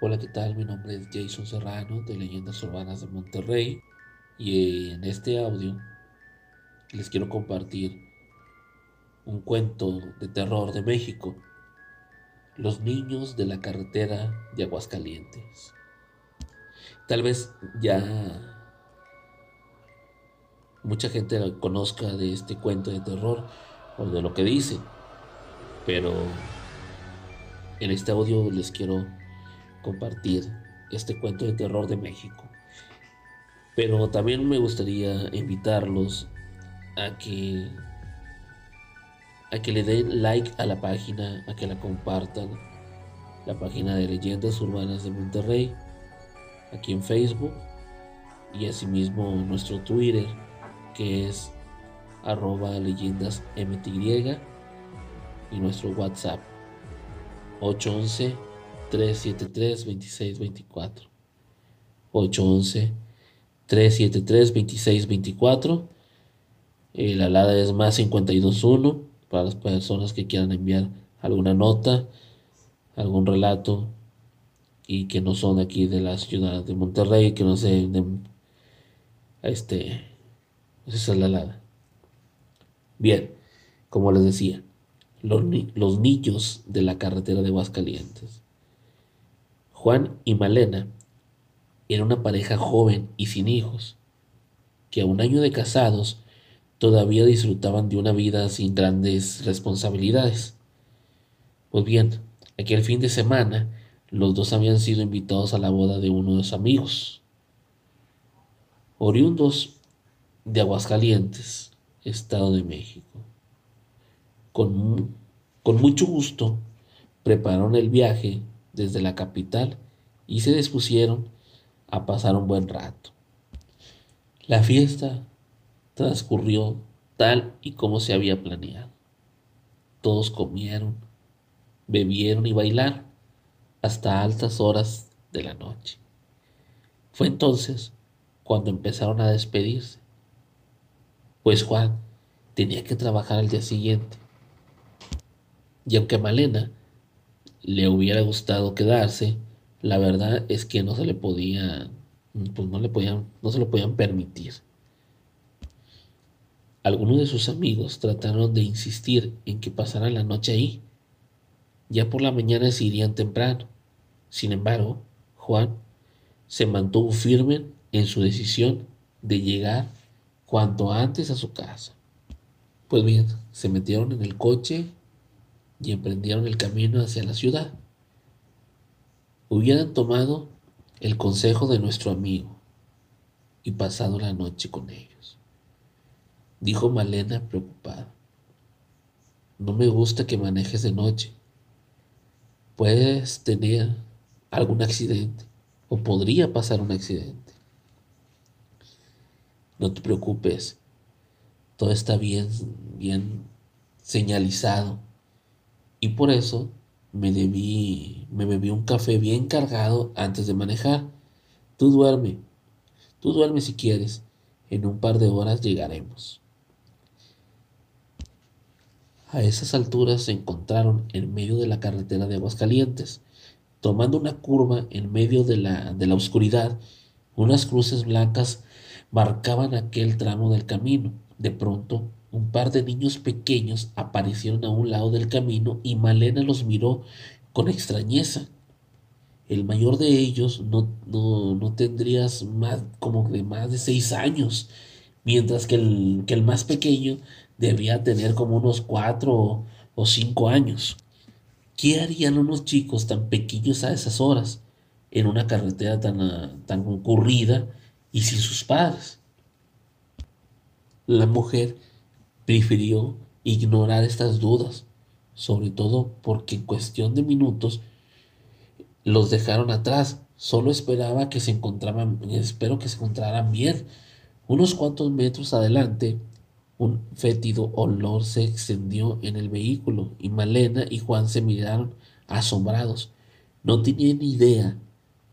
Hola, ¿qué tal? Mi nombre es Jason Serrano de Leyendas Urbanas de Monterrey y en este audio les quiero compartir un cuento de terror de México, Los niños de la carretera de Aguascalientes. Tal vez ya mucha gente conozca de este cuento de terror o de lo que dice, pero en este audio les quiero compartir este cuento de terror de México. Pero también me gustaría invitarlos a que a que le den like a la página, a que la compartan, la página de Leyendas Urbanas de Monterrey, aquí en Facebook y asimismo nuestro Twitter, que es arroba leyendas MTY y nuestro WhatsApp 811 373 2624 811 373 2624 la alada es más 521 para las personas que quieran enviar alguna nota, algún relato y que no son aquí de la ciudad de Monterrey, que no sé, de, este, esa es la alada. Bien, como les decía, los, los niños de la carretera de Aguascalientes. Juan y Malena eran una pareja joven y sin hijos, que a un año de casados todavía disfrutaban de una vida sin grandes responsabilidades. Pues bien, aquel fin de semana los dos habían sido invitados a la boda de uno de sus amigos. Oriundos de Aguascalientes, Estado de México. Con, con mucho gusto prepararon el viaje desde la capital y se dispusieron a pasar un buen rato. La fiesta transcurrió tal y como se había planeado. Todos comieron, bebieron y bailaron hasta altas horas de la noche. Fue entonces cuando empezaron a despedirse, pues Juan tenía que trabajar al día siguiente. Y aunque Malena le hubiera gustado quedarse, la verdad es que no se le podía, pues no le podían, no se lo podían permitir. Algunos de sus amigos trataron de insistir en que pasaran la noche ahí. Ya por la mañana se irían temprano. Sin embargo, Juan se mantuvo firme en su decisión de llegar cuanto antes a su casa. Pues bien, se metieron en el coche y emprendieron el camino hacia la ciudad. Hubieran tomado el consejo de nuestro amigo y pasado la noche con ellos dijo Malena preocupada. No me gusta que manejes de noche. Puedes tener algún accidente o podría pasar un accidente. No te preocupes. Todo está bien, bien señalizado. Y por eso me debí, me bebí un café bien cargado antes de manejar. Tú duerme. Tú duerme si quieres. En un par de horas llegaremos. A esas alturas se encontraron en medio de la carretera de Aguascalientes. Tomando una curva en medio de la, de la oscuridad, unas cruces blancas marcaban aquel tramo del camino. De pronto, un par de niños pequeños aparecieron a un lado del camino y Malena los miró con extrañeza. El mayor de ellos no, no, no más como de más de seis años, mientras que el, que el más pequeño debía tener como unos cuatro o cinco años. ¿Qué harían unos chicos tan pequeños a esas horas en una carretera tan, tan concurrida y sin sus padres? La mujer prefirió ignorar estas dudas, sobre todo porque en cuestión de minutos los dejaron atrás. Solo esperaba que se encontraban, espero que se encontraran bien. Unos cuantos metros adelante un fétido olor se extendió en el vehículo y Malena y Juan se miraron asombrados. No tenían idea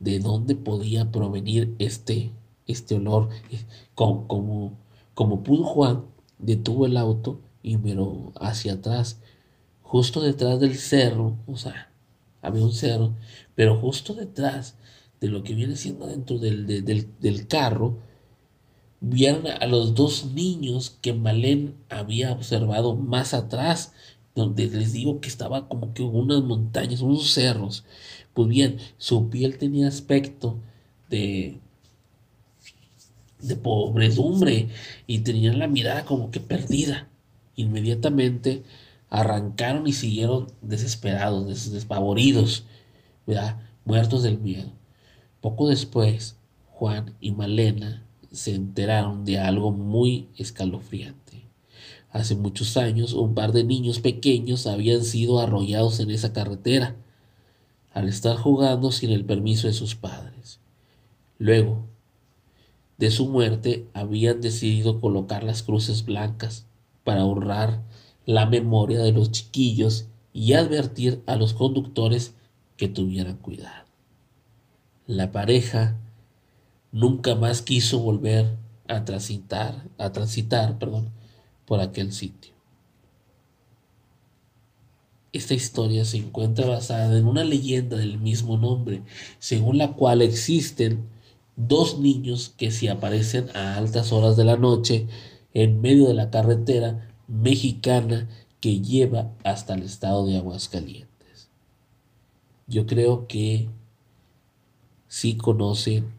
de dónde podía provenir este, este olor. Como, como, como pudo Juan, detuvo el auto y miró hacia atrás, justo detrás del cerro, o sea, había un cerro, pero justo detrás de lo que viene siendo dentro del, del, carro, vieron a los dos niños que Malén había observado más atrás, donde les digo que estaba como que unas montañas, unos cerros. Pues bien, su piel tenía aspecto de, de pobredumbre y tenían la mirada como que perdida. Inmediatamente arrancaron y siguieron desesperados, despavoridos, muertos del miedo. Poco después, Juan y Malena se enteraron de algo muy escalofriante. Hace muchos años, un par de niños pequeños habían sido arrollados en esa carretera al estar jugando sin el permiso de sus padres. Luego de su muerte, habían decidido colocar las cruces blancas para honrar la memoria de los chiquillos y advertir a los conductores que tuvieran cuidado. La pareja nunca más quiso volver a transitar, a perdón, por aquel sitio. Esta historia se encuentra basada en una leyenda del mismo nombre, según la cual existen dos niños que si aparecen a altas horas de la noche en medio de la carretera mexicana que lleva hasta el estado de Aguascalientes. Yo creo que si conocen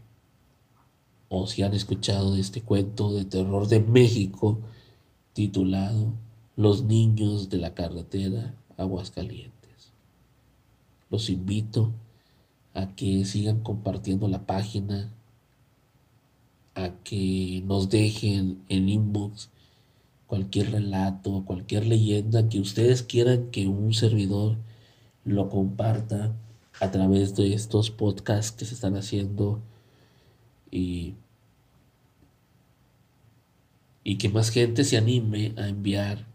o si han escuchado de este cuento de terror de México titulado Los niños de la carretera Aguascalientes. Los invito a que sigan compartiendo la página, a que nos dejen en inbox cualquier relato, cualquier leyenda que ustedes quieran que un servidor lo comparta a través de estos podcasts que se están haciendo y, y que más gente se anime a enviar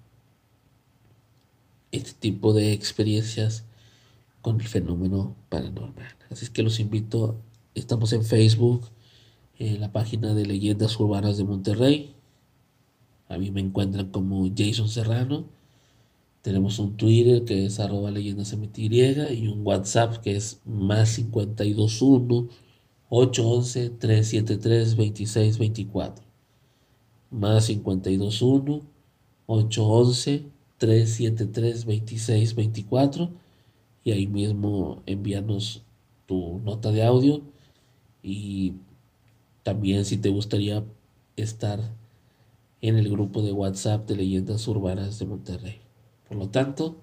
este tipo de experiencias con el fenómeno paranormal. Así que los invito, estamos en Facebook, en la página de Leyendas Urbanas de Monterrey. A mí me encuentran como Jason Serrano tenemos un Twitter que es arroba leyendas y un WhatsApp que es más 521 811 373 2624. Más 521 811 373 2624 y ahí mismo envíanos tu nota de audio y también si te gustaría estar en el grupo de WhatsApp de Leyendas Urbanas de Monterrey. Por lo tanto,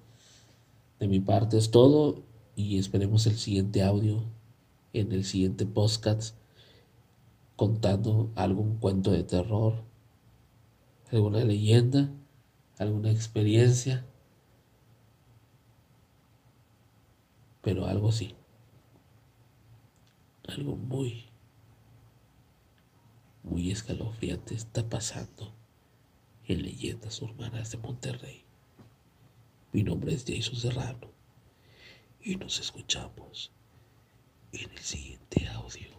de mi parte es todo y esperemos el siguiente audio en el siguiente podcast contando algún cuento de terror, alguna leyenda, alguna experiencia, pero algo sí, algo muy, muy escalofriante está pasando en leyendas urbanas de Monterrey. Mi nombre es Jason Serrano y nos escuchamos en el siguiente audio.